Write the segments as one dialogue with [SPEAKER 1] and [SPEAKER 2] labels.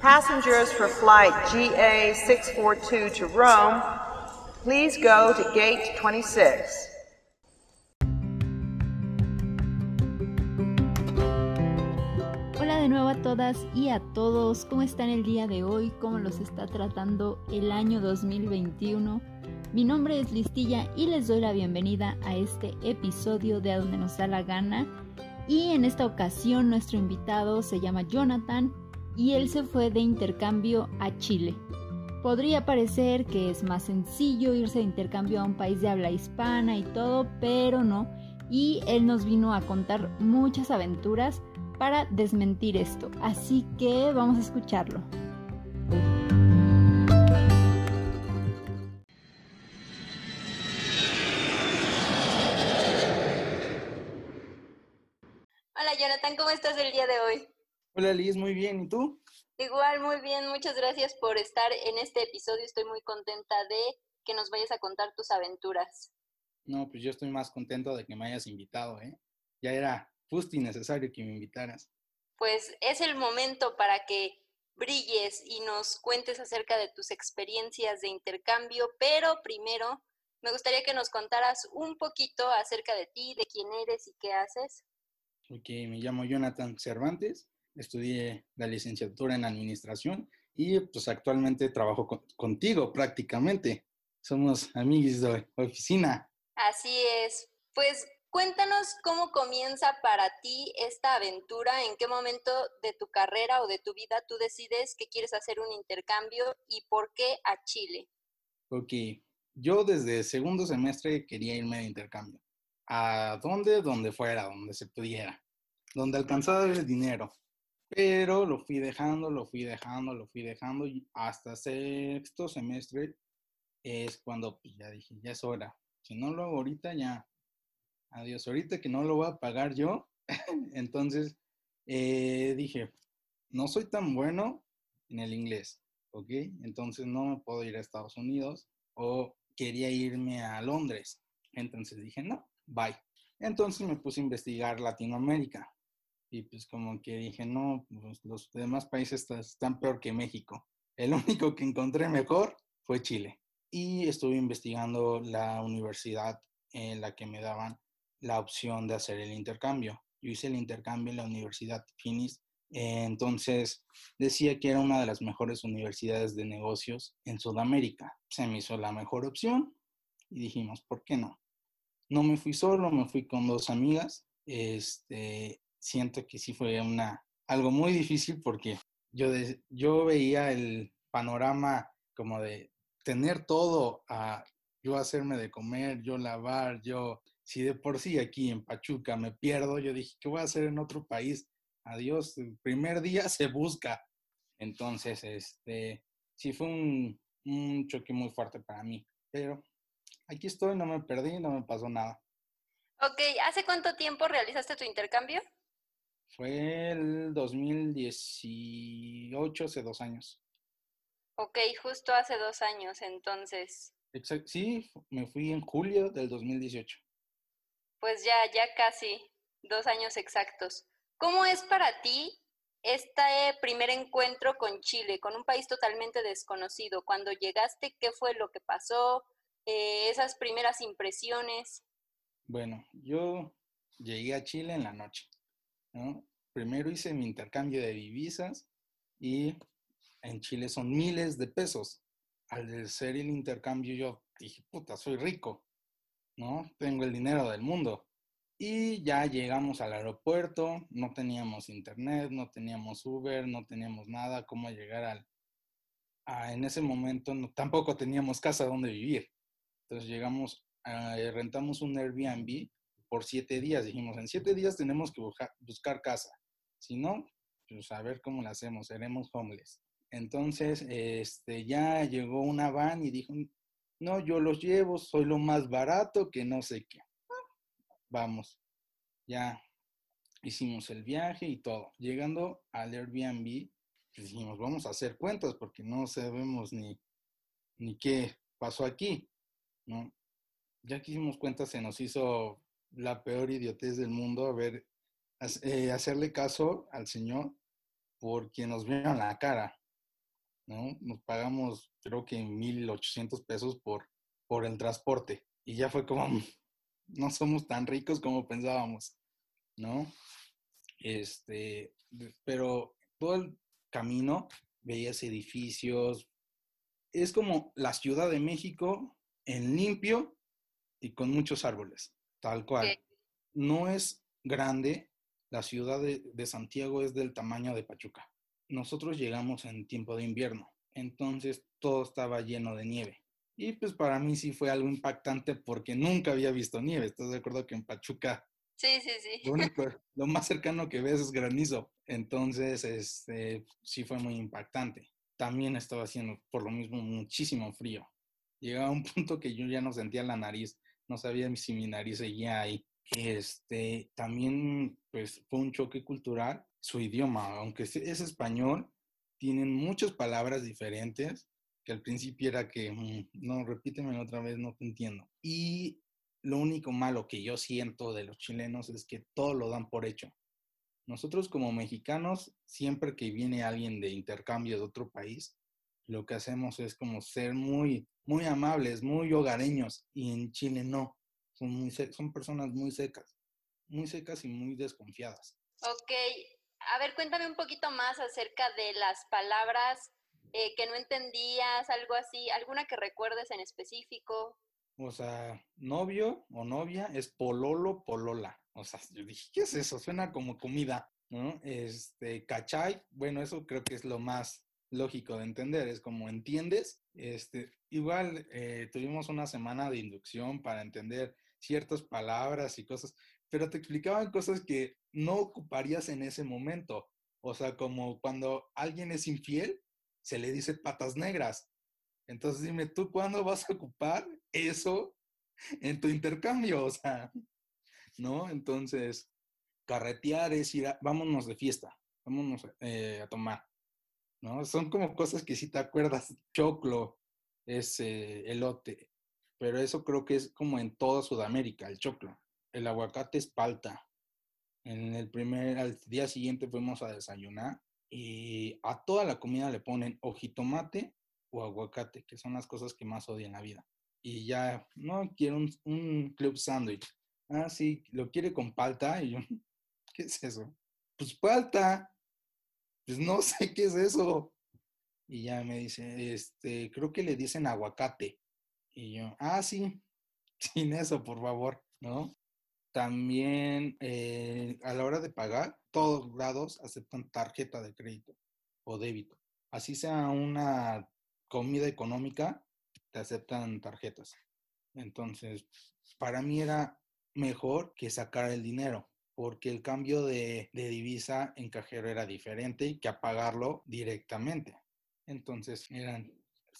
[SPEAKER 1] Passengers for flight GA642 to Rome, please go to gate 26.
[SPEAKER 2] Hola de nuevo a todas y a todos, ¿cómo están el día de hoy? ¿Cómo los está tratando el año 2021? Mi nombre es Listilla y les doy la bienvenida a este episodio de A donde nos da la gana. Y en esta ocasión nuestro invitado se llama Jonathan y él se fue de intercambio a Chile. Podría parecer que es más sencillo irse de intercambio a un país de habla hispana y todo, pero no. Y él nos vino a contar muchas aventuras para desmentir esto. Así que vamos a escucharlo. Hola Jonathan, ¿cómo estás el día de hoy?
[SPEAKER 3] Hola Liz, muy bien. ¿Y tú?
[SPEAKER 2] Igual, muy bien. Muchas gracias por estar en este episodio. Estoy muy contenta de que nos vayas a contar tus aventuras.
[SPEAKER 3] No, pues yo estoy más contento de que me hayas invitado, ¿eh? Ya era justo y necesario que me invitaras.
[SPEAKER 2] Pues es el momento para que brilles y nos cuentes acerca de tus experiencias de intercambio, pero primero me gustaría que nos contaras un poquito acerca de ti, de quién eres y qué haces.
[SPEAKER 3] Ok, me llamo Jonathan Cervantes, estudié la licenciatura en administración y pues actualmente trabajo contigo prácticamente. Somos amigos de oficina.
[SPEAKER 2] Así es. Pues cuéntanos cómo comienza para ti esta aventura, en qué momento de tu carrera o de tu vida tú decides que quieres hacer un intercambio y por qué a Chile.
[SPEAKER 3] Ok, yo desde segundo semestre quería irme de intercambio. ¿A dónde? Donde fuera, donde se pudiera, donde alcanzara el dinero. Pero lo fui dejando, lo fui dejando, lo fui dejando y hasta sexto semestre es cuando pues, ya dije, ya es hora. Si no lo hago ahorita, ya, adiós. Ahorita que no lo voy a pagar yo, entonces eh, dije, no soy tan bueno en el inglés, ¿ok? Entonces no me puedo ir a Estados Unidos o quería irme a Londres. Entonces dije, no, bye. Entonces me puse a investigar Latinoamérica. Y pues como que dije, no, pues los demás países están peor que México. El único que encontré mejor fue Chile. Y estuve investigando la universidad en la que me daban la opción de hacer el intercambio. Yo hice el intercambio en la Universidad Finis. Entonces decía que era una de las mejores universidades de negocios en Sudamérica. Se me hizo la mejor opción y dijimos, ¿por qué no? No me fui solo, me fui con dos amigas. Este, siento que sí fue una, algo muy difícil porque yo, yo veía el panorama como de tener todo, a yo hacerme de comer, yo lavar, yo, si de por sí aquí en Pachuca me pierdo, yo dije, ¿qué voy a hacer en otro país? Adiós, el primer día se busca. Entonces, este, sí fue un, un choque muy fuerte para mí, pero aquí estoy, no me perdí, no me pasó nada.
[SPEAKER 2] Ok, ¿hace cuánto tiempo realizaste tu intercambio?
[SPEAKER 3] Fue el 2018, hace dos años.
[SPEAKER 2] Ok, justo hace dos años, entonces.
[SPEAKER 3] Sí, me fui en julio del 2018.
[SPEAKER 2] Pues ya, ya casi dos años exactos. ¿Cómo es para ti este primer encuentro con Chile, con un país totalmente desconocido? Cuando llegaste, ¿qué fue lo que pasó? Eh, esas primeras impresiones.
[SPEAKER 3] Bueno, yo llegué a Chile en la noche. Primero hice mi intercambio de divisas y en Chile son miles de pesos. Al hacer el intercambio yo dije, puta, soy rico, ¿no? Tengo el dinero del mundo. Y ya llegamos al aeropuerto, no teníamos internet, no teníamos Uber, no teníamos nada, cómo llegar al... en ese momento tampoco teníamos casa donde vivir. Entonces llegamos, rentamos un Airbnb por siete días. Dijimos, en siete días tenemos que buscar casa. Si no, pues a ver cómo lo hacemos, seremos homeless. Entonces, este, ya llegó una van y dijo, no, yo los llevo, soy lo más barato que no sé qué. Vamos, ya hicimos el viaje y todo. Llegando al Airbnb, pues dijimos, vamos a hacer cuentas porque no sabemos ni, ni qué pasó aquí, ¿no? Ya que hicimos cuentas, se nos hizo la peor idiotez del mundo, a ver, eh, hacerle caso al Señor porque nos vieron la cara. ¿no? Nos pagamos creo que 1.800 pesos por, por el transporte y ya fue como, no somos tan ricos como pensábamos, ¿no? Este, pero todo el camino veías edificios, es como la Ciudad de México en limpio y con muchos árboles, tal cual. No es grande, la ciudad de, de, Santiago es del tamaño de Pachuca. Nosotros llegamos en tiempo de invierno, entonces todo estaba lleno de nieve. Y pues para mí sí fue algo impactante porque nunca había visto nieve. ¿Estás de acuerdo que en Pachuca
[SPEAKER 4] Sí, sí, sí.
[SPEAKER 3] Lo, único, lo, más cercano que ves es granizo. Entonces, este, sí fue muy impactante. También estaba haciendo, por lo mismo, muchísimo frío. Llegaba a un punto que yo ya no sentía la nariz, no sabía si mi nariz seguía ahí. Este, también, pues, fue un choque cultural. Su idioma, aunque es español, tienen muchas palabras diferentes que al principio era que, mm, no, repíteme otra vez, no te entiendo. Y lo único malo que yo siento de los chilenos es que todo lo dan por hecho. Nosotros como mexicanos, siempre que viene alguien de intercambio de otro país, lo que hacemos es como ser muy, muy amables, muy hogareños, y en Chile no. Son, muy, son personas muy secas, muy secas y muy desconfiadas.
[SPEAKER 4] Ok, a ver, cuéntame un poquito más acerca de las palabras eh, que no entendías, algo así, alguna que recuerdes en específico.
[SPEAKER 3] O sea, novio o novia es pololo, polola. O sea, yo dije, ¿qué es eso? Suena como comida, ¿no? Este, cachay, bueno, eso creo que es lo más lógico de entender, es como entiendes. Este, igual eh, tuvimos una semana de inducción para entender ciertas palabras y cosas, pero te explicaban cosas que no ocuparías en ese momento. O sea, como cuando alguien es infiel, se le dice patas negras. Entonces dime, ¿tú cuándo vas a ocupar eso en tu intercambio? O sea, ¿no? Entonces, carretear es ir a, vámonos de fiesta, vámonos eh, a tomar, ¿no? Son como cosas que si te acuerdas, choclo es elote, pero eso creo que es como en toda Sudamérica, el choclo. El aguacate es palta. En el primer, al día siguiente fuimos a desayunar y a toda la comida le ponen ojitomate o aguacate, que son las cosas que más odio en la vida. Y ya, no, quiero un, club sándwich. Ah, sí, lo quiere con palta. Y yo, ¿qué es eso? Pues palta. Pues no sé qué es eso. Y ya me dice, este, creo que le dicen aguacate. Y yo, ah, sí, sin eso, por favor, ¿no? También eh, a la hora de pagar, todos lados aceptan tarjeta de crédito o débito. Así sea una comida económica, te aceptan tarjetas. Entonces, para mí era mejor que sacar el dinero, porque el cambio de, divisa en cajero era diferente que a pagarlo directamente. Entonces, eran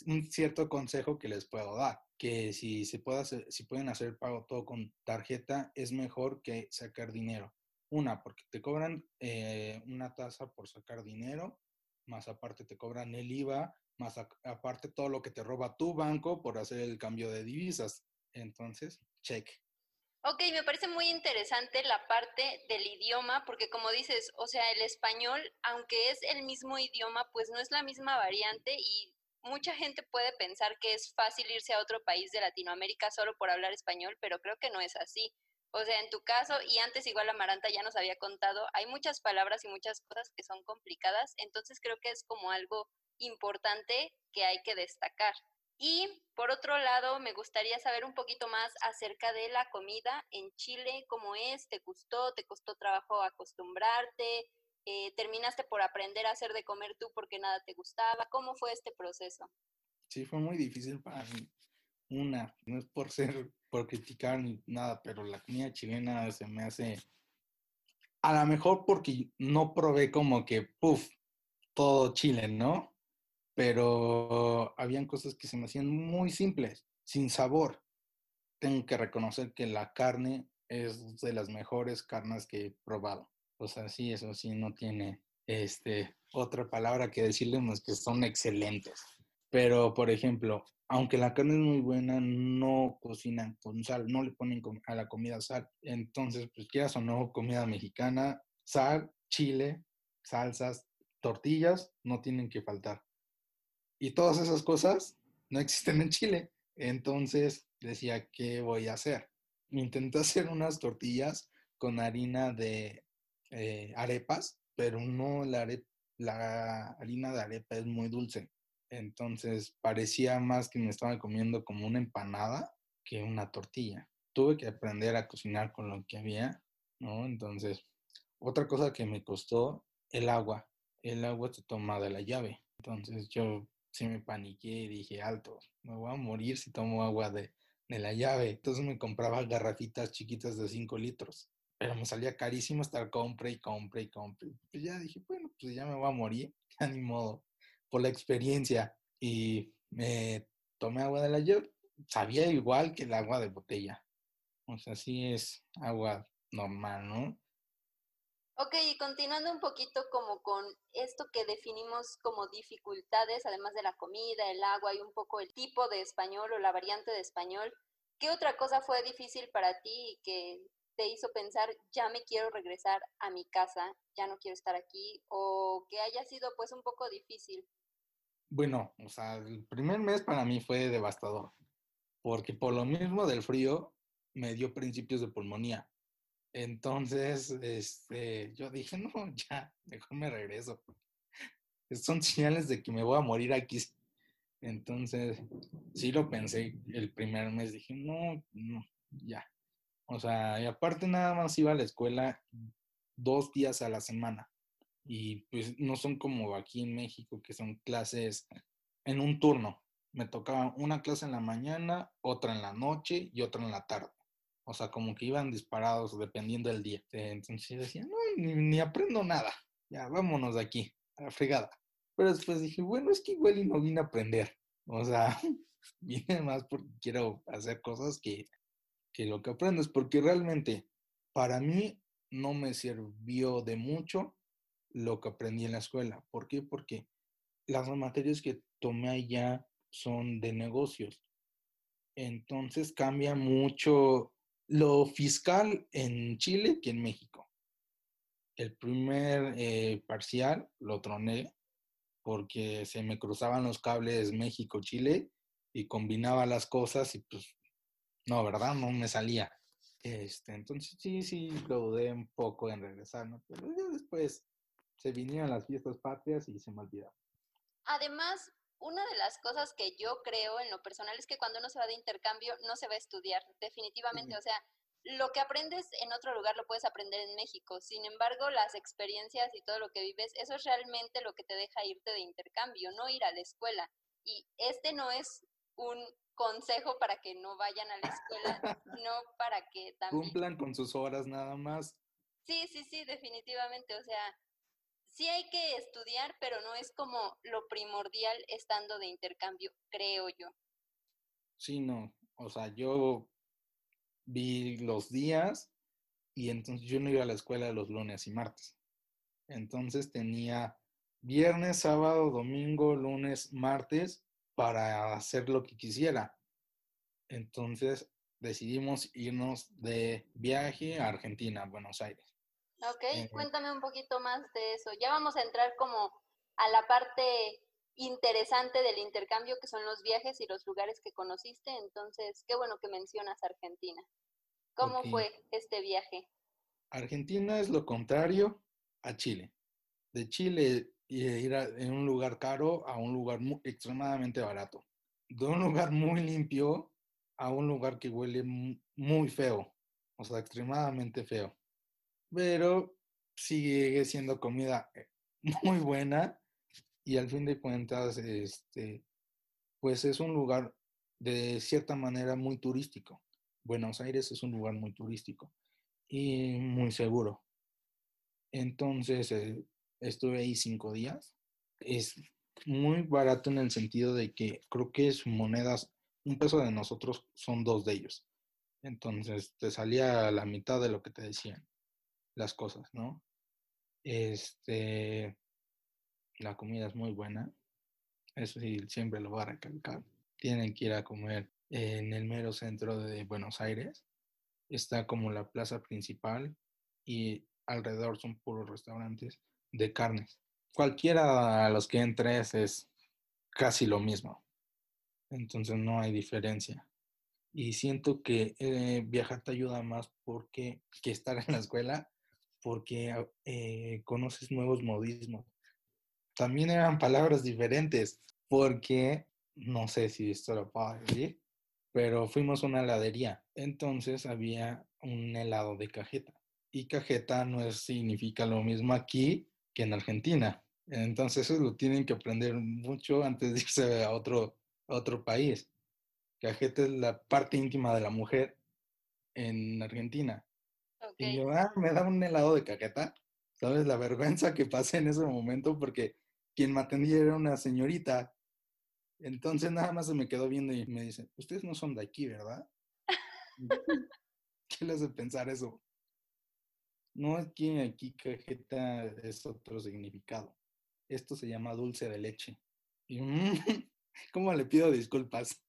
[SPEAKER 3] un cierto consejo que les puedo dar, que si, se puede si pueden hacer pago todo con tarjeta, es mejor que sacar dinero. Una, porque te cobran eh, una tasa por sacar dinero, más aparte te cobran el IVA más aparte todo lo que te roba tu banco por hacer el cambio de divisas. Entonces, check.
[SPEAKER 4] Ok, me parece muy interesante la parte del idioma, porque como dices, o sea, el español, aunque es el mismo idioma, pues no es la misma variante y mucha gente puede pensar que es fácil irse a otro país de Latinoamérica solo por hablar español, pero creo que no es así. O sea, en tu caso, y antes igual Amaranta ya nos había contado, hay muchas palabras y muchas cosas que son complicadas, entonces creo que es como algo importante que hay que destacar. Y por otro lado, me gustaría saber un poquito más acerca de la comida en Chile, cómo es, te gustó, te costó trabajo acostumbrarte, eh, terminaste por aprender a hacer de comer tú porque nada te gustaba, ¿cómo fue este proceso?
[SPEAKER 3] Sí, fue muy difícil para mí. Una, no es por ser, por criticar ni nada, pero la comida chilena se me hace, a lo mejor porque no probé como que, puff, todo Chile, ¿no? Pero habían cosas que se me hacían muy simples, sin sabor. Tengo que reconocer que la carne es de las mejores carnes que he probado. O sea, sí, eso sí, no tiene este, otra palabra que decirle más que son excelentes. Pero, por ejemplo, aunque la carne es muy buena, no cocinan con sal, no le ponen a la comida sal. Entonces, pues quieras o no, comida mexicana, sal, chile, salsas, tortillas, no tienen que faltar Y todas esas cosas no existen en Chile. Entonces decía, ¿qué voy a hacer? Intenté hacer unas tortillas con harina de eh, arepas, pero no la, la harina de arepa es muy dulce. Entonces parecía más que me estaba comiendo como una empanada que una tortilla. Tuve que aprender a cocinar con lo que había, ¿no? Entonces, otra cosa que me costó, el agua. El agua se toma de la llave. Entonces yo sí me paniqué y dije, alto, me voy a morir si tomo agua de, de la llave. Entonces me compraba garrafitas chiquitas de 5 litros. Pero me salía carísimo estar compre y compre y compre. Pues ya dije, bueno, pues ya me voy a morir, ya ni modo por la experiencia y me tomé agua de la llave. Sabía igual que el agua de botella. O sea, sí es agua normal, ¿no?
[SPEAKER 4] Ok, y continuando un poquito como con esto que definimos como dificultades, además de la comida, el agua y un poco el tipo de español o la variante de español, ¿qué otra cosa fue difícil para ti y que te hizo pensar, ya me quiero regresar a mi casa, ya no quiero estar aquí, o que haya sido pues un poco difícil?
[SPEAKER 3] Bueno, o sea, el primer mes para mí fue devastador, porque por lo mismo del frío me dio principios de pulmonía. Entonces, este, yo dije, no, ya, mejor me regreso. Son señales de que me voy a morir aquí. Entonces, sí lo pensé el primer mes, dije, no, no, ya. O sea, y aparte nada más iba a la escuela dos días a la semana y pues no son como aquí en México, que son clases en un turno. Me tocaba una clase en la mañana, otra en la noche y otra en la tarde. O sea, como que iban disparados dependiendo del día. Entonces decía, no, ni, aprendo nada. Ya, vámonos de aquí, a la fregada. Pero después dije, bueno, es que igual y no vine a aprender. O sea, vine más porque quiero hacer cosas que, que lo que aprendo es porque realmente para mí no me sirvió de mucho lo que aprendí en la escuela. ¿Por qué? Porque las materias que tomé allá son de negocios. Entonces cambia mucho lo fiscal en Chile que en México. El primer eh, parcial lo troné porque se me cruzaban los cables México-Chile y combinaba las cosas y pues no, ¿verdad? No me salía. Este, entonces sí, sí, lo dudé un poco en regresar. Pero después se vinieron las fiestas patrias y se me olvidó.
[SPEAKER 4] Además, una de las cosas que yo creo en lo personal es que cuando uno se va de intercambio no se va a estudiar, definitivamente. O sea, lo que aprendes en otro lugar lo puedes aprender en México. Sin embargo, las experiencias y todo lo que vives, eso es realmente lo que te deja irte de intercambio, no ir a la escuela. Y este no es un consejo para que no vayan a la escuela, no para que también...
[SPEAKER 3] Cumplan con sus horas nada más.
[SPEAKER 4] Sí, sí, sí, definitivamente. O sea, sí hay que estudiar, pero no es como lo primordial estando de intercambio, creo yo.
[SPEAKER 3] Sí, no. O sea, yo vi los días y entonces yo no iba a la escuela los lunes y martes. Entonces tenía viernes, sábado, domingo, lunes, martes para hacer lo que quisiera. Entonces decidimos irnos de viaje a Argentina, Buenos Aires.
[SPEAKER 4] Ok, cuéntame un poquito más de eso. Ya vamos a entrar como a la parte interesante del intercambio, que son los viajes y los lugares que conociste. Entonces, qué bueno que mencionas Argentina. ¿Cómo fue este viaje?
[SPEAKER 3] Argentina es lo contrario a Chile. De Chile ir a, en un lugar caro a un lugar extremadamente barato. De un lugar muy limpio a un lugar que huele muy feo, o sea, extremadamente feo pero sigue siendo comida eh, muy buena y al fin de cuentas, este, pues es un lugar de cierta manera muy turístico. Buenos Aires es un lugar muy turístico y muy seguro. Entonces, eh, estuve ahí cinco días. Es muy barato en el sentido de que creo que sus monedas, un peso de nosotros son dos de ellos. Entonces, te salía la mitad de lo que te decían las cosas, ¿no? Este, la comida es muy buena, eso sí, siempre lo voy a recalcar. Tienen que ir a comer en el mero centro de Buenos Aires. Está como la plaza principal y alrededor son puros restaurantes de carnes. Cualquiera a los que entres es casi lo mismo. Entonces no hay diferencia. Y siento que eh, viajar te ayuda más porque que estar en la escuela, porque eh, conoces nuevos modismos. También eran palabras diferentes, porque no sé si esto lo puedo decir, pero fuimos a una heladería. Entonces había un helado de cajeta. Y cajeta no es, significa lo mismo aquí que en Argentina. Entonces eso lo tienen que aprender mucho antes de irse a otro, a otro país. Cajeta es la parte íntima de la mujer en Argentina. Y yo, ah, me da un helado de cajeta. ¿Sabes? La vergüenza que pasé en ese momento porque quien me atendía era una señorita. Entonces nada más se me quedó viendo y me dice, ustedes no son de aquí, ¿verdad? ¿Qué les hace pensar eso? No es que aquí cajeta es otro significado. Esto se llama dulce de leche. Y, ¿Cómo le pido disculpas?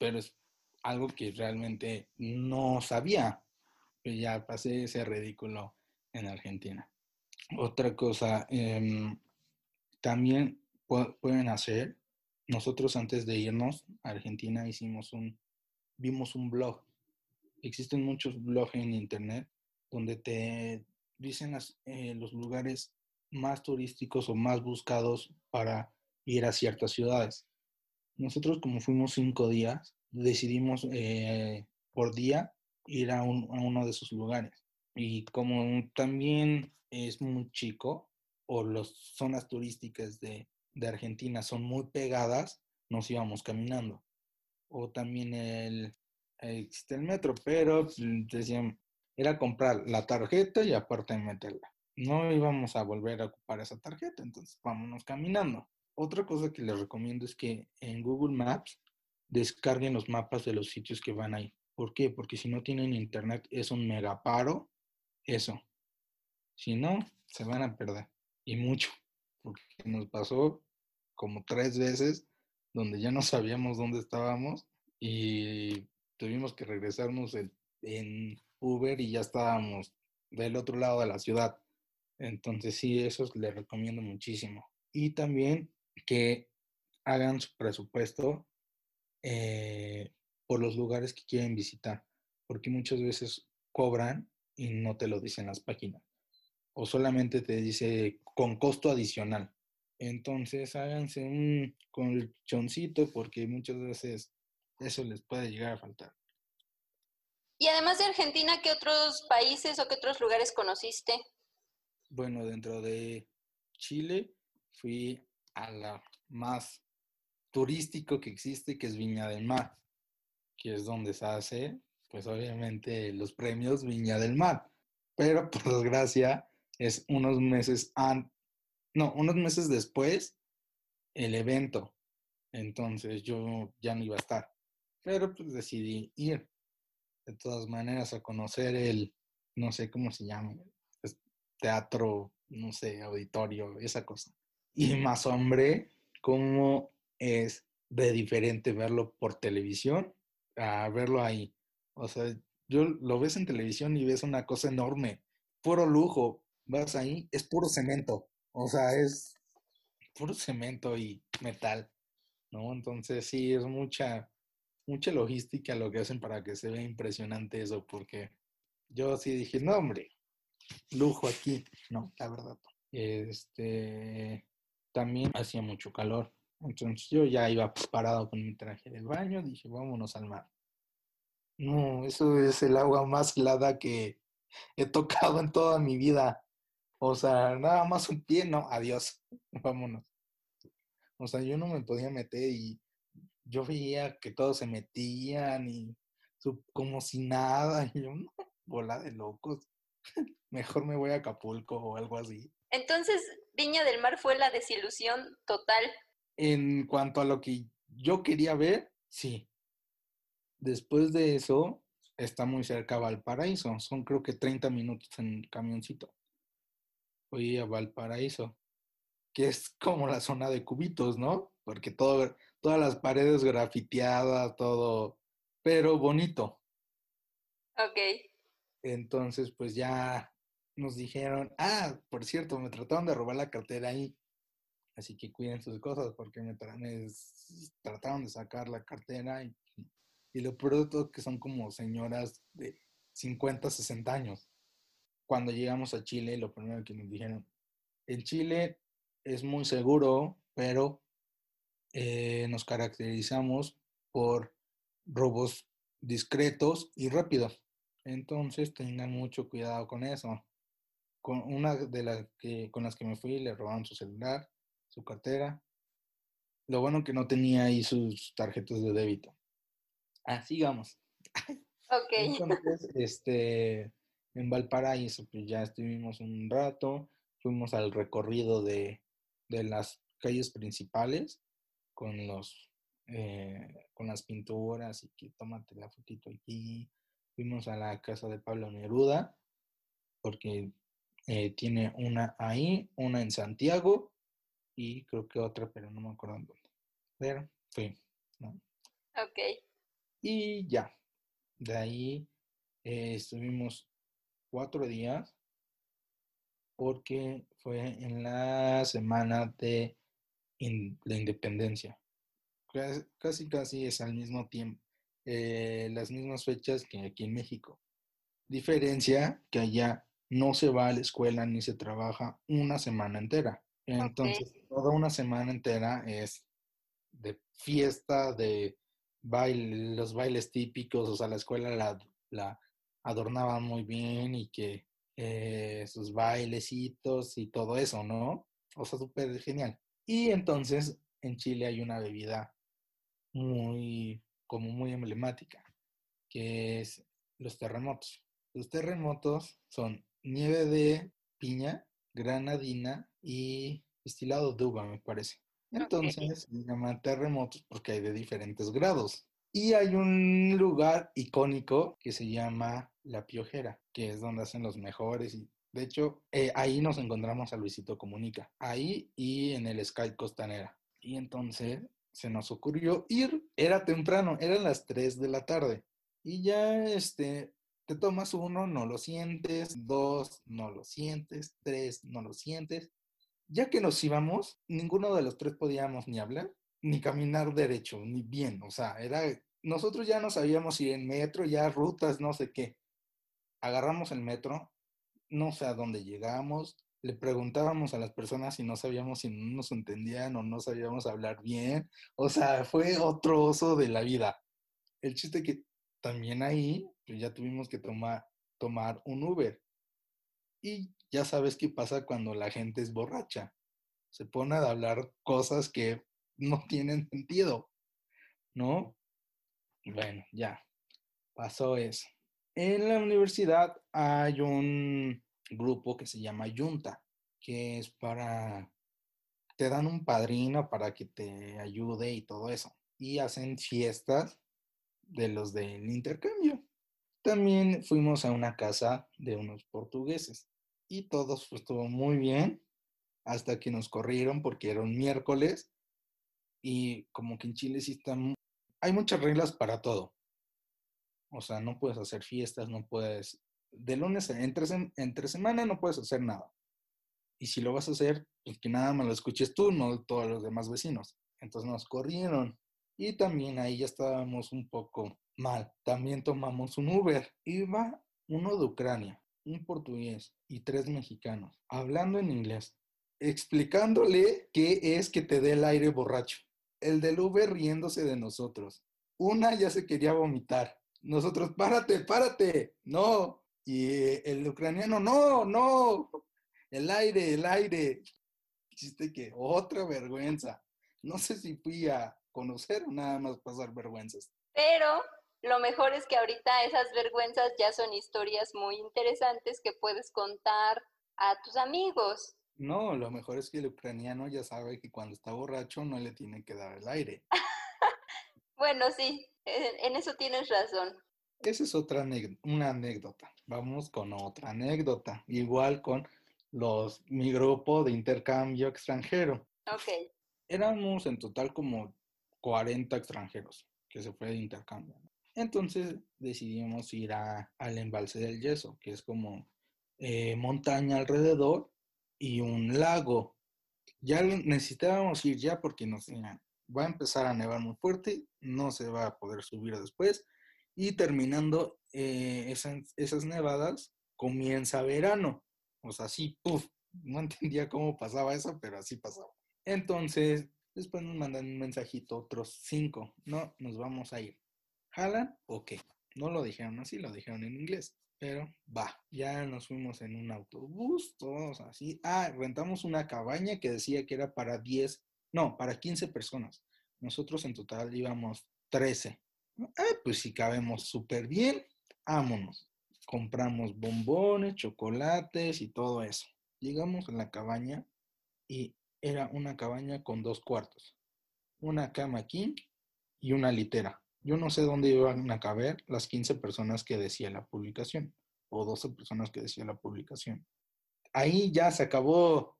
[SPEAKER 3] pero es algo que realmente no sabía. Que ya pasé ese ridículo en Argentina. Otra cosa, em, también pueden hacer, nosotros antes de irnos a Argentina hicimos un, vimos un blog. Existen muchos blogs en internet donde te dicen eh, los lugares más turísticos o más buscados para ir a ciertas ciudades. Nosotros como fuimos cinco días, decidimos eh, por día ir a, uno de esos lugares. Y como también es muy chico, o las zonas turísticas de, Argentina son muy pegadas, nos íbamos caminando. O también el, existe el metro, pero decían, era comprar la tarjeta y aparte meterla. No íbamos a volver a ocupar esa tarjeta, entonces vámonos caminando. Otra cosa que les recomiendo es que en Google Maps descarguen los mapas de los sitios que van ahí. ¿Por qué? Porque si no tienen internet es un megaparo eso. Si no, se van a perder. Y mucho. Porque nos pasó como tres veces donde ya no sabíamos dónde estábamos y tuvimos que regresarnos en, Uber y ya estábamos del otro lado de la ciudad. Entonces sí, eso les recomiendo muchísimo. Y también que hagan su presupuesto eh, por los lugares que quieren visitar, porque muchas veces cobran y no te lo dicen las páginas, o solamente te dice con costo adicional. Entonces háganse un colchoncito porque muchas veces eso les puede llegar a faltar.
[SPEAKER 4] Y además de Argentina, ¿qué otros países o qué otros lugares conociste?
[SPEAKER 3] Bueno, dentro de Chile fui a la más turístico que existe, que es Viña del Mar, que es donde se hace, pues obviamente, los premios Viña del Mar. Pero por desgracia, es unos meses antes, no, unos meses después, el evento. Entonces yo ya no iba a estar. Pero pues decidí ir. De todas maneras, a conocer el, no sé cómo se llama, teatro, no sé, auditorio, esa cosa. Y más hombre, como es de diferente verlo por televisión a verlo ahí. O sea, yo lo ves en televisión y ves una cosa enorme, puro lujo. Vas ahí, es puro cemento. O sea, es puro cemento y metal, ¿no? Entonces sí, es mucha, mucha logística lo que hacen para que se vea impresionante eso, porque yo sí dije, no, hombre, lujo aquí. No, la verdad. Este, también hacía mucho calor. Entonces yo ya iba parado con mi traje de baño, dije, vámonos al mar. No, eso es el agua más helada que he tocado en toda mi vida. O sea, nada más un pie, no, adiós, vámonos. O sea, yo no me podía meter y yo veía que todos se metían y como si nada. Y yo, no, bola de locos. Mejor me voy a Acapulco o algo así.
[SPEAKER 4] Entonces, Viña del Mar fue la desilusión total.
[SPEAKER 3] En cuanto a lo que yo quería ver, sí. Después de eso, está muy cerca Valparaíso. Son creo que 30 minutos en camioncito. Fui a Valparaíso, que es como la zona de cubitos, ¿no? Porque todo, todas las paredes grafiteadas, todo, pero bonito.
[SPEAKER 4] Ok.
[SPEAKER 3] Entonces, pues ya nos dijeron, ah, por cierto, me trataron de robar la cartera ahí Así que cuiden sus cosas porque me, tra- me trataron de sacar la cartera y, y lo todo que son como señoras de 50, 60 años. Cuando llegamos a Chile, lo primero que nos dijeron, en Chile es muy seguro, pero eh, nos caracterizamos por robos discretos y rápidos. Entonces tengan mucho cuidado con eso. Con una de las que con las que me fui le robaron su celular, su cartera. Lo bueno que no tenía ahí sus tarjetas de débito. Ah, sigamos.
[SPEAKER 4] Ok.
[SPEAKER 3] Entonces, este, en Valparaíso, pues ya estuvimos un rato, fuimos al recorrido de, de las calles principales con los, eh, con las pinturas y que tómate la fotito aquí. Fuimos a la casa de Pablo Neruda, porque eh, tiene una ahí, una en Santiago y creo que otra, pero no me acuerdo en dónde. Pero fui, ¿no?
[SPEAKER 4] Ok.
[SPEAKER 3] Y ya, de ahí eh, estuvimos cuatro días porque fue en la semana de in- la independencia. Casi, casi casi es al mismo tiempo, eh, las mismas fechas que aquí en México. Diferencia que allá no se va a la escuela ni se trabaja una semana entera. Entonces, toda una semana entera es de fiesta, de baile, los bailes típicos, o sea, la escuela la, la adornaban muy bien y que eh, sus bailecitos y todo eso, ¿no? O sea, súper genial. Y entonces en Chile hay una bebida muy, como muy emblemática, que es los terremotos. Los terremotos son nieve de piña, granadina y destilado de uva, me parece. Entonces se llaman terremotos porque hay de diferentes grados. Y hay un lugar icónico que se llama La Piojera, que es donde hacen los mejores. Y de hecho, eh, ahí nos encontramos a Luisito Comunica, ahí y en el Sky Costanera. Y entonces se nos ocurrió ir, era temprano, eran las 3 de la tarde. Y ya este, te tomas uno, no lo sientes, dos, no lo sientes, tres, no lo sientes. Ya que nos íbamos, ninguno de los tres podíamos ni hablar, ni caminar derecho, ni bien. O sea, era, nosotros ya no sabíamos ir en metro, ya rutas, no sé qué. Agarramos el metro, no sé a dónde llegamos, le preguntábamos a las personas si no sabíamos si no nos entendían o no sabíamos hablar bien. O sea, fue otro oso de la vida. El chiste que también ahí ya tuvimos que tomar, tomar un Uber. Y ya sabes qué pasa cuando la gente es borracha. Se pone a hablar cosas que no tienen sentido, ¿no? Bueno, ya, pasó eso. En la universidad hay un grupo que se llama Junta, que es para, te dan un padrino para que te ayude y todo eso. Y hacen fiestas de los del intercambio. También fuimos a una casa de unos portugueses y todo estuvo muy bien hasta que nos corrieron porque era un miércoles y como que en Chile sí están, hay muchas reglas para todo. O sea, no puedes hacer fiestas, no puedes, de lunes a entre, entre semana no puedes hacer nada. Y si lo vas a hacer, pues que nada más lo escuches tú, no todos los demás vecinos. Entonces nos corrieron. Y también ahí ya estábamos un poco mal. También tomamos un Uber. Iba uno de Ucrania, un portugués y tres mexicanos, hablando en inglés, explicándole qué es que te dé el aire borracho. El del Uber riéndose de nosotros. Una ya se quería vomitar. Nosotros, párate, párate. No. Y el ucraniano, no, no. El aire, el aire. Chiste que otra vergüenza. No sé si fui a conocer o nada más pasar vergüenzas.
[SPEAKER 4] Pero lo mejor es que ahorita esas vergüenzas ya son historias muy interesantes que puedes contar a tus amigos.
[SPEAKER 3] No, lo mejor es que el ucraniano ya sabe que cuando está borracho no le tiene que dar el aire.
[SPEAKER 4] bueno, sí, en eso tienes razón.
[SPEAKER 3] Esa es otra una anécdota. Vamos con otra anécdota. Igual con los mi grupo de intercambio extranjero.
[SPEAKER 4] Ok.
[SPEAKER 3] Éramos en total como 40 extranjeros que se fue de intercambio. Entonces decidimos ir a, al embalse del yeso, que es como eh, montaña alrededor y un lago. Ya necesitábamos ir ya porque nos va a empezar a nevar muy fuerte, no se va a poder subir después. Y terminando eh, esas, esas nevadas, comienza verano. O sea, así, puff, no entendía cómo pasaba eso, pero así pasaba. Entonces, después nos mandan un mensajito, otros cinco, no, nos vamos a ir. ¿Jalan o qué? No lo dijeron así, lo dijeron en inglés, pero va, ya nos fuimos en un autobús, todos así. Ah, rentamos una cabaña que decía que era para 10, no, para 15 personas. Nosotros en total íbamos 13. Ah, pues si cabemos súper bien, vámonos. Compramos bombones, chocolates y todo eso. Llegamos a la cabaña y era una cabaña con dos cuartos, una cama aquí y una litera. Yo no sé dónde iban a caber las 15 personas que decía la publicación o 12 personas que decía la publicación. Ahí ya se acabó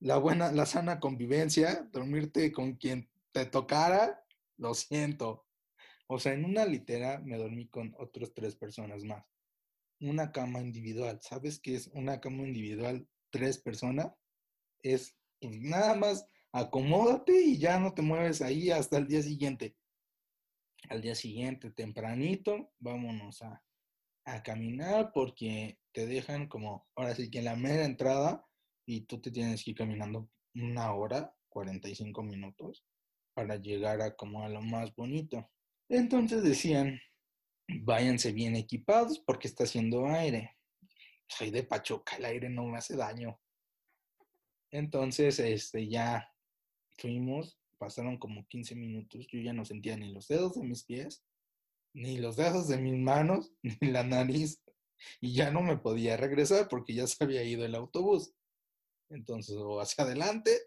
[SPEAKER 3] la buena, la sana convivencia, dormirte con quien te tocara, lo siento. O sea, en una litera me dormí con otras tres personas más. Una cama individual. ¿Sabes qué es una cama individual? Tres personas. Es pues, nada más acomódate y ya no te mueves ahí hasta el día siguiente. Al día siguiente, tempranito, vámonos a, a caminar porque te dejan como, ahora sí que en la mera entrada y tú te tienes que ir caminando una hora, 45 minutos para llegar a como a lo más bonito. Entonces decían, váyanse bien equipados porque está haciendo aire. Soy de Pachuca, el aire no me hace daño. Entonces, este, ya fuimos, pasaron como 15 minutos, yo ya no sentía ni los dedos de mis pies, ni los dedos de mis manos, ni la nariz, y ya no me podía regresar porque ya se había ido el autobús. Entonces, o hacia adelante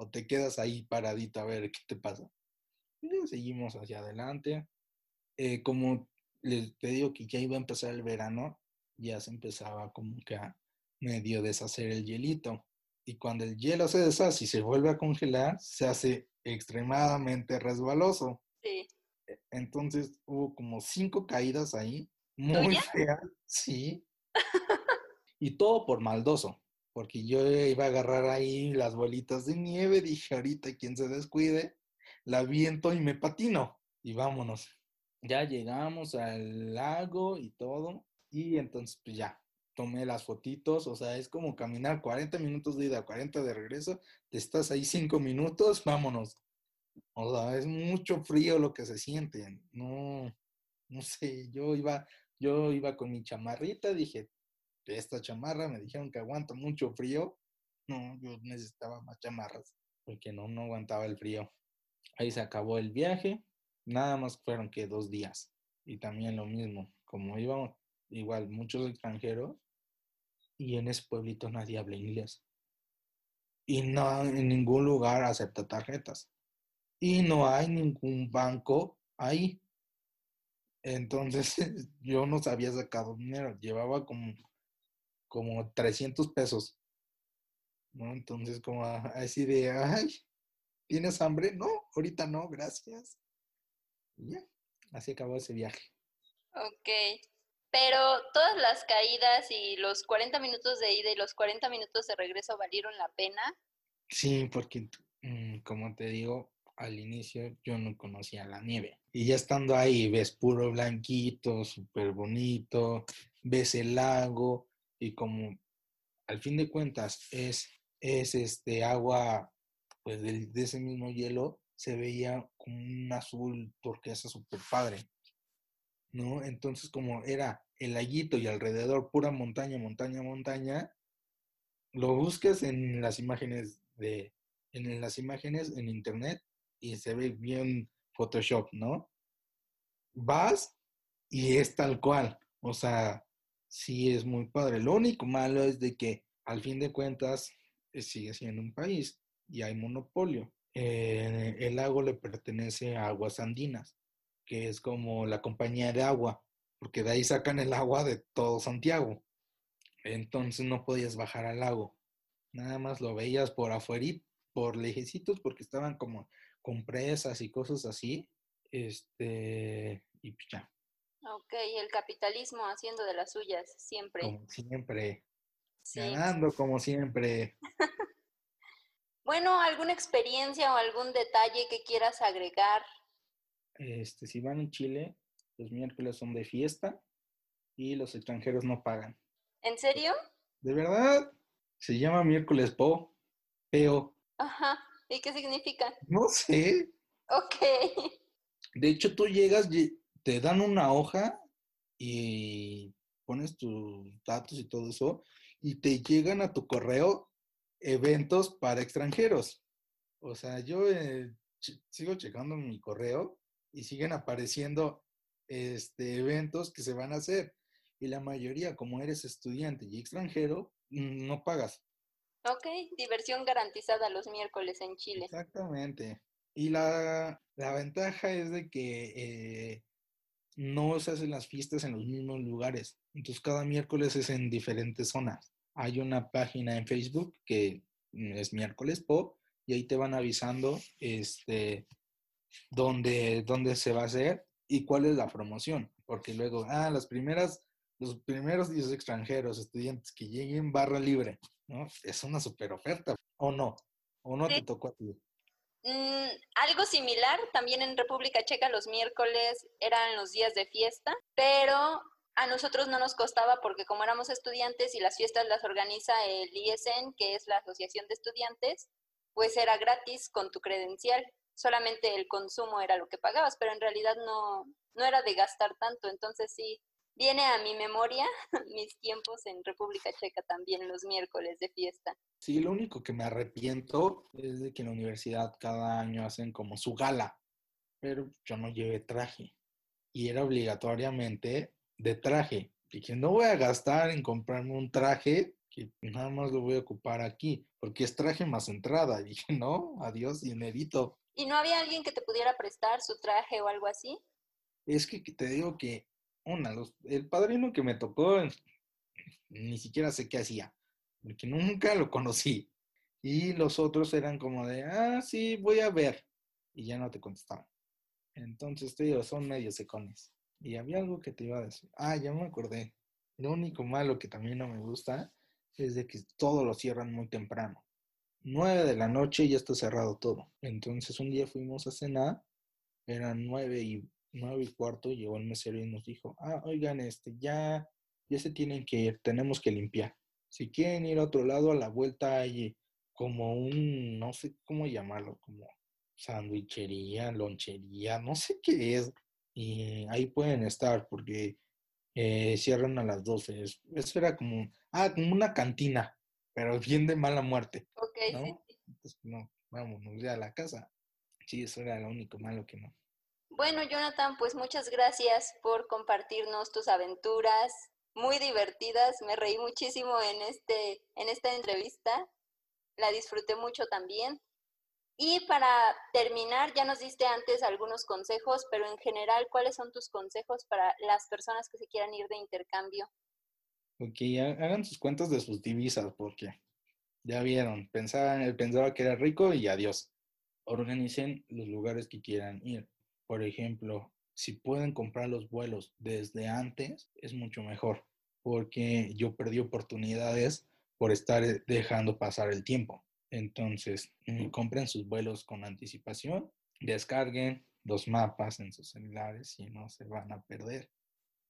[SPEAKER 3] o te quedas ahí paradito a ver qué te pasa. Y seguimos hacia adelante. Eh, como les te digo que ya iba a empezar el verano, ya se empezaba como que a medio deshacer el hielito. Y cuando el hielo se deshace y se vuelve a congelar, se hace extremadamente resbaloso.
[SPEAKER 4] Sí.
[SPEAKER 3] E, entonces hubo como cinco caídas ahí, muy feas, sí. y todo por maldoso porque yo iba a agarrar ahí las bolitas de nieve, dije, ahorita quien se descuide, la viento y me patino y vámonos. Ya llegamos al lago y todo, y entonces pues ya, tomé las fotitos, o sea, es como caminar 40 minutos de ida, 40 de regreso, te estás ahí 5 minutos, vámonos. O sea, es mucho frío lo que se siente, no, no sé, yo iba, yo iba con mi chamarrita, dije, esta chamarra, me dijeron que aguanta mucho frío. No, yo necesitaba más chamarras porque no, no aguantaba el frío. Ahí se acabó el viaje, nada más fueron que dos días. Y también lo mismo, como íbamos igual muchos extranjeros y en ese pueblito nadie habla inglés. Y no en ningún lugar acepta tarjetas. Y no hay ningún banco ahí. Entonces yo no sabía sacado dinero, llevaba como como 300 pesos. ¿no? Entonces, como así de, ay, ¿tienes hambre? No, ahorita no, gracias. Y ya, así acabó ese viaje.
[SPEAKER 4] Ok, pero todas las caídas y los 40 minutos de ida y los 40 minutos de regreso valieron la pena.
[SPEAKER 3] Sí, porque, mm, como te digo, al inicio yo no conocía la nieve. Y ya estando ahí, ves puro blanquito, súper bonito, ves el lago, y como al fin de cuentas es, es este agua pues de, de ese mismo hielo, se veía como un azul turquesa súper padre, ¿no? Entonces como era el laguito y alrededor pura montaña, montaña, montaña, lo buscas en las imágenes de, en las imágenes en internet y se ve bien Photoshop, ¿no? Vas y es tal cual, o sea, sí es muy padre. Lo único malo es de que al fin de cuentas eh, sigue siendo un país y hay monopolio. Eh, el lago le pertenece a Aguas Andinas, que es como la compañía de agua, porque de ahí sacan el agua de todo Santiago. Entonces no podías bajar al lago. Nada más lo veías por afuera, por lejecitos, porque estaban como compresas y cosas así. Este, y pues ya,
[SPEAKER 4] Ok, el capitalismo haciendo de las suyas, siempre.
[SPEAKER 3] Como siempre. Ganando como siempre.
[SPEAKER 4] Bueno, ¿alguna experiencia o algún detalle que quieras agregar?
[SPEAKER 3] Este, si van en Chile, los miércoles son de fiesta y los extranjeros no pagan.
[SPEAKER 4] ¿En serio?
[SPEAKER 3] ¿De verdad? Se llama miércoles Po. Peo.
[SPEAKER 4] Ajá. ¿Y qué significa?
[SPEAKER 3] No sé.
[SPEAKER 4] Ok.
[SPEAKER 3] De hecho, tú llegas, te dan una hoja y pones tus datos y todo eso, y te llegan a tu correo eventos para extranjeros. O sea, yo eh, sigo checando mi correo y siguen apareciendo este, eventos que se van a hacer. Y la mayoría, como eres estudiante y extranjero, mm, no pagas.
[SPEAKER 4] Ok, diversión garantizada los miércoles en Chile.
[SPEAKER 3] Exactamente. Y la, la ventaja es de que eh, no se hacen las fiestas en los mismos lugares. Entonces cada miércoles es en diferentes zonas. Hay una página en Facebook que mm, es miércoles pop y ahí te van avisando este dónde, dónde se va a hacer y cuál es la promoción. Porque luego, ah, las primeras, los primeros 10 extranjeros, estudiantes que lleguen barra libre, ¿no? Es una super oferta. ¿O no? ¿O no te tocó a ti?
[SPEAKER 4] Mm, algo similar, también en República Checa los miércoles eran los días de fiesta, pero a nosotros no nos costaba porque como éramos estudiantes y las fiestas las organiza el ISN, que es la Asociación de Estudiantes, pues era gratis con tu credencial. Solamente el consumo era lo que pagabas, pero en realidad no, no era de gastar tanto. Entonces sí, viene a mi memoria mis tiempos en República Checa también los miércoles de fiesta.
[SPEAKER 3] Sí, lo único que me arrepiento es de que en la universidad cada año hacen como su gala, pero yo no llevé traje y era obligatoriamente de traje. Dije, no voy a gastar en comprarme un traje que nada más lo voy a ocupar aquí, porque es traje más entrada. Dije, no, adiós, dinerito.
[SPEAKER 4] ¿Y no había alguien que te pudiera prestar su traje o algo así?
[SPEAKER 3] Es que te digo que, una, los- el padrino que me tocó, ni siquiera sé qué hacía, porque nunca lo conocí. Y los otros eran como de, ah, sí, voy a ver. Y ya no te contestaban. Entonces, te digo, son medio secones. Y había algo que te iba a decir. Ah, ya me acordé. Lo único malo que también no me gusta es de que todo lo cierran muy temprano. Nueve de la noche ya está cerrado todo. Entonces, un día fuimos a cenar, eran nueve y nueve y cuarto, llegó el mesero y nos dijo, ah, oigan, este, ya, ya se tienen que ir, tenemos que limpiar. Si quieren ir a otro lado, a la vuelta hay como un, no sé cómo llamarlo, como sandwichería, lonchería, no sé qué es. Y ahí pueden estar porque eh, cierran a las 12. Es- Eso era como, ah, como una cantina, pero bien de mala muerte, ¿no?
[SPEAKER 4] sí.
[SPEAKER 3] Entonces, no, vámonos ya a la casa. Sí, eso era lo único malo que no.
[SPEAKER 4] Bueno, Jonathan, pues muchas gracias por compartirnos tus aventuras muy divertidas. Me reí muchísimo en este en esta entrevista. La disfruté mucho también. Y para terminar, ya nos diste antes algunos consejos, pero en general, ¿cuáles son tus consejos para las personas que se quieran ir de intercambio?
[SPEAKER 3] Ok, ha- hagan sus cuentas de sus divisas, porque ya vieron, pensaban, pensaba que era rico y adiós. Organicen los lugares que quieran ir. Por ejemplo, si pueden comprar los vuelos desde antes, es mucho mejor, porque yo perdí oportunidades por estar eh, dejando pasar el tiempo. Entonces, mm, compren sus vuelos con anticipación, descarguen los mapas en sus celulares y no se van a perder.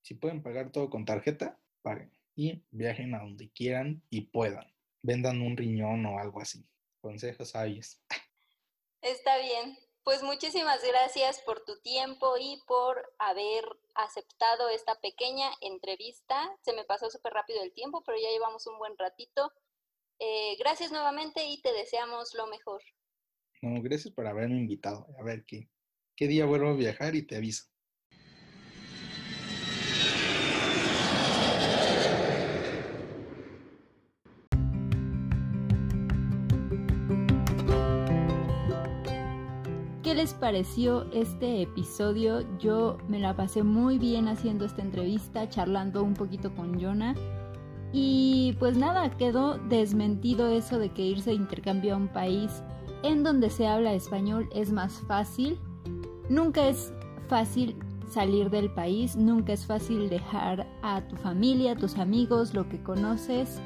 [SPEAKER 3] Si pueden pagar todo con tarjeta, paguen y viajen a donde quieran y puedan. Vendan un riñón o algo así. Consejos sabios.
[SPEAKER 4] Está bien. Pues muchísimas gracias por tu tiempo y por haber aceptado esta pequeña entrevista. Se me pasó súper rápido el tiempo, pero ya llevamos un buen ratito. Eh, gracias nuevamente y te deseamos lo mejor.
[SPEAKER 3] No, gracias por haberme invitado. A ver qué, qué día vuelvo a viajar y te aviso.
[SPEAKER 2] Les pareció este episodio? Yo me la pasé muy bien haciendo esta entrevista, charlando un poquito con Jonah. Y pues nada, quedó desmentido eso de que irse de intercambio a un país en donde se habla español es más fácil. Nunca es fácil salir del país, nunca es fácil dejar a tu familia, tus amigos, lo que conoces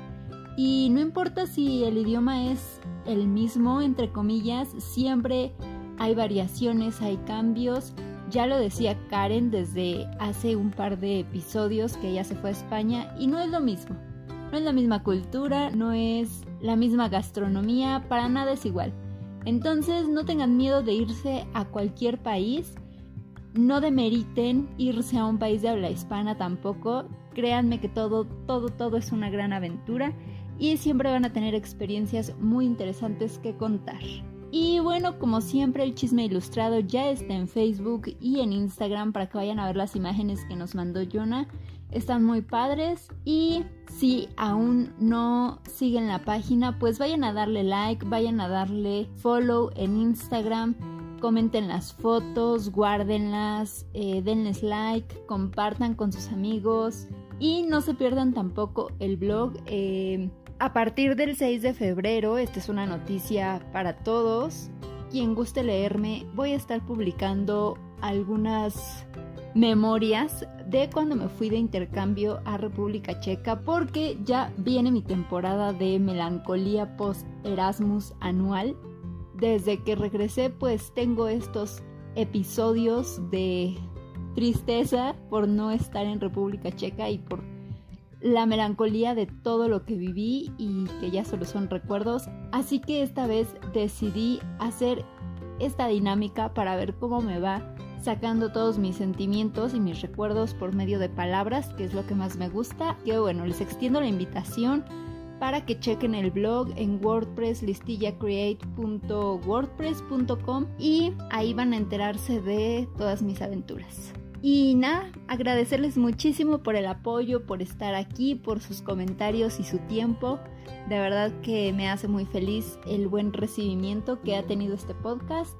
[SPEAKER 2] Y no importa si el idioma es el mismo, entre comillas, siempre hay variaciones, hay cambios. Ya lo decía Karen desde hace un par de episodios que ella se fue a España y no es lo mismo. No es la misma cultura, no es la misma gastronomía, para nada es igual. Entonces no tengan miedo de irse a cualquier país, no demeriten irse a un país de habla hispana tampoco, créanme que todo, todo, todo es una gran aventura y siempre van a tener experiencias muy interesantes que contar. Y bueno, como siempre, el chisme ilustrado ya está en Facebook y en Instagram para que vayan a ver las imágenes que nos mandó Jonah. Están muy padres y si aún no siguen la página, pues vayan a darle like, vayan a darle follow en Instagram, comenten las fotos, guárdenlas, eh, denles like, compartan con sus amigos y no se pierdan tampoco el blog. Eh, a partir del 6 de febrero, esta es una noticia para todos, quien guste leerme, voy a estar publicando algunas memorias de cuando me fui de intercambio a República Checa porque ya viene mi temporada de melancolía post Erasmus anual. Desde que regresé pues tengo estos episodios de tristeza por no estar en República Checa y por la melancolía de todo lo que viví y que ya solo son recuerdos. Así que esta vez decidí hacer esta dinámica para ver cómo me va sacando todos mis sentimientos y mis recuerdos por medio de palabras, que es lo que más me gusta. Que bueno, les extiendo la invitación para que chequen el blog en WordPress listillacreate.wordpress.com y ahí van a enterarse de todas mis aventuras. Y nada, agradecerles muchísimo por el apoyo, por estar aquí, por sus comentarios y su tiempo. De verdad que me hace muy feliz el buen recibimiento que ha tenido este podcast.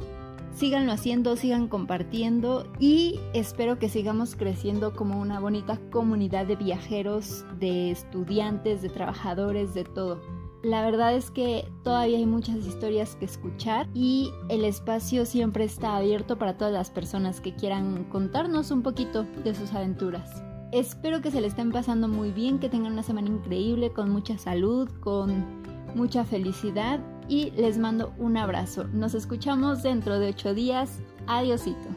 [SPEAKER 2] Síganlo haciendo, sigan compartiendo y espero que sigamos creciendo como una bonita comunidad de viajeros, de estudiantes, de trabajadores, de todo. La verdad es que todavía hay muchas historias que escuchar y el espacio siempre está abierto para todas las personas que quieran contarnos un poquito de sus aventuras. Espero que se le estén pasando muy bien, que tengan una semana increíble, con mucha salud, con mucha felicidad y les mando un abrazo. Nos escuchamos dentro de ocho días. Adiosito.